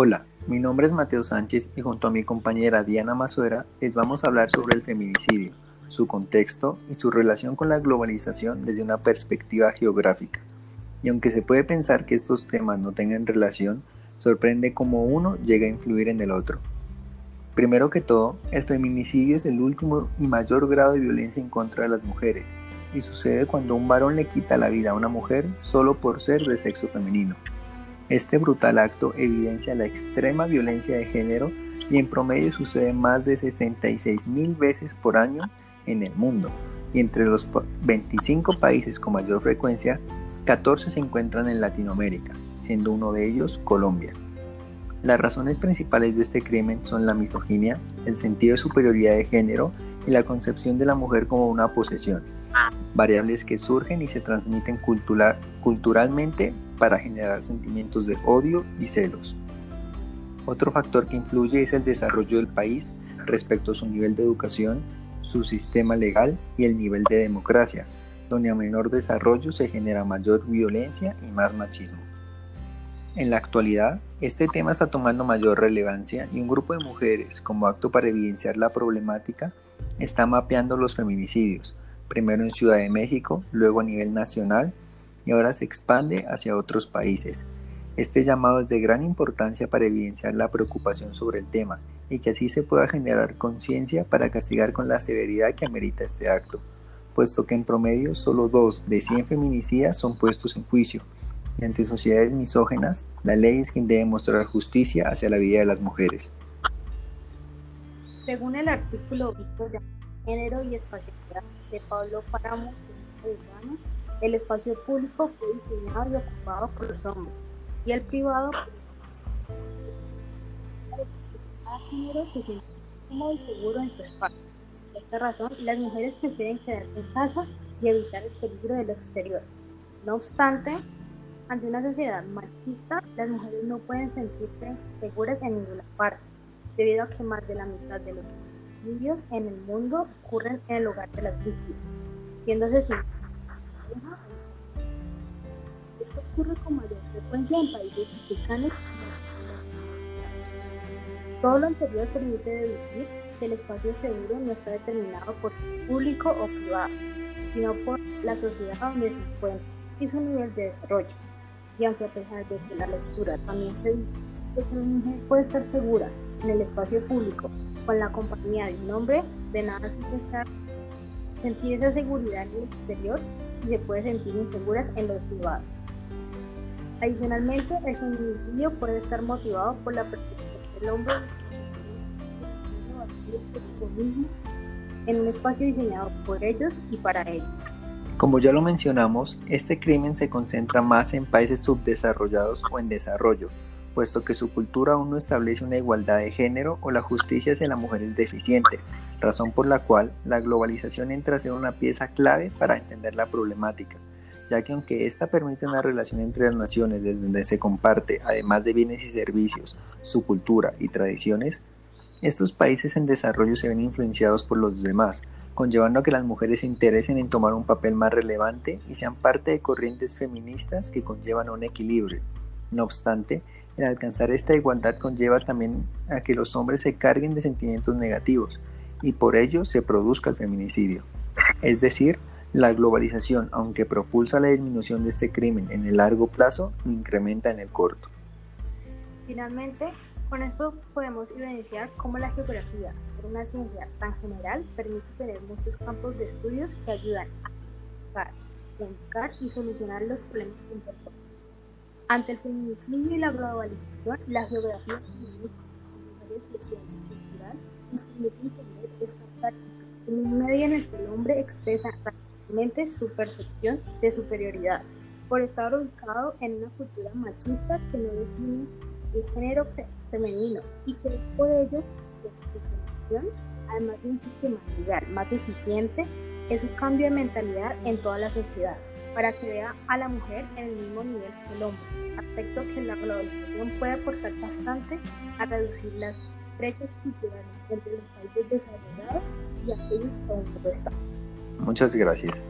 Hola, mi nombre es Mateo Sánchez y junto a mi compañera Diana Mazuera les vamos a hablar sobre el feminicidio, su contexto y su relación con la globalización desde una perspectiva geográfica. Y aunque se puede pensar que estos temas no tengan relación, sorprende cómo uno llega a influir en el otro. Primero que todo, el feminicidio es el último y mayor grado de violencia en contra de las mujeres, y sucede cuando un varón le quita la vida a una mujer solo por ser de sexo femenino. Este brutal acto evidencia la extrema violencia de género y en promedio sucede más de 66 mil veces por año en el mundo. Y entre los 25 países con mayor frecuencia, 14 se encuentran en Latinoamérica, siendo uno de ellos Colombia. Las razones principales de este crimen son la misoginia, el sentido de superioridad de género y la concepción de la mujer como una posesión, variables que surgen y se transmiten culturalmente para generar sentimientos de odio y celos. Otro factor que influye es el desarrollo del país respecto a su nivel de educación, su sistema legal y el nivel de democracia, donde a menor desarrollo se genera mayor violencia y más machismo. En la actualidad, este tema está tomando mayor relevancia y un grupo de mujeres, como acto para evidenciar la problemática, está mapeando los feminicidios, primero en Ciudad de México, luego a nivel nacional y ahora se expande hacia otros países. Este llamado es de gran importancia para evidenciar la preocupación sobre el tema y que así se pueda generar conciencia para castigar con la severidad que amerita este acto, puesto que en promedio solo dos de 100 feminicidas son puestos en juicio. Y ante sociedades misógenas, la ley es quien debe mostrar justicia hacia la vida de las mujeres. Según el artículo visto ya Género y Espacialidad de Pablo Páramo, el espacio público fue diseñado y ocupado por los hombres y el privado cada género se siente cómodo y seguro en su espacio. Por esta razón, las mujeres prefieren quedarse en casa y evitar el peligro del exterior. No obstante, ante una sociedad machista, las mujeres no pueden sentirse seguras en ninguna parte, debido a que más de la mitad de los homicidios en el mundo ocurren en el hogar de las víctimas, siendo esto ocurre con mayor frecuencia en países africanos. Todo lo anterior permite deducir que el espacio seguro no está determinado por público o privado, sino por la sociedad donde se encuentra y su nivel de desarrollo. Y aunque a pesar de que la lectura también se dice que una mujer puede estar segura en el espacio público con la compañía de un hombre, de nada sirve estar sentir esa seguridad en el exterior y se puede sentir inseguras en lo privado. Adicionalmente, el feminicidio puede estar motivado por la perspectiva del hombre en un espacio diseñado por ellos y para ellos. Como ya lo mencionamos, este crimen se concentra más en países subdesarrollados o en desarrollo, puesto que su cultura aún no establece una igualdad de género o la justicia hacia la mujer es deficiente, razón por la cual la globalización entra a ser una pieza clave para entender la problemática, ya que aunque esta permite una relación entre las naciones desde donde se comparte, además de bienes y servicios, su cultura y tradiciones, estos países en desarrollo se ven influenciados por los demás, conllevando a que las mujeres se interesen en tomar un papel más relevante y sean parte de corrientes feministas que conllevan un equilibrio. No obstante, el alcanzar esta igualdad conlleva también a que los hombres se carguen de sentimientos negativos, y por ello se produzca el feminicidio. Es decir, la globalización, aunque propulsa la disminución de este crimen en el largo plazo, lo incrementa en el corto. Finalmente, con esto podemos evidenciar cómo la geografía, una ciencia tan general, permite tener muchos campos de estudios que ayudan a identificar y solucionar los problemas internos. Ante el feminicidio y la globalización, la geografía feminista, y cultural nos permite entender esta práctica como un medio en el que el hombre expresa rápidamente su percepción de superioridad por estar ubicado en una cultura machista que no define el género femenino y que por ello su selección, además de un sistema legal más eficiente, es un cambio de mentalidad en toda la sociedad para que vea a la mujer en el mismo nivel que el hombre, aspecto que la globalización puede aportar bastante a reducir las brechas culturales entre los países desarrollados y aquellos que aún no están. Muchas gracias.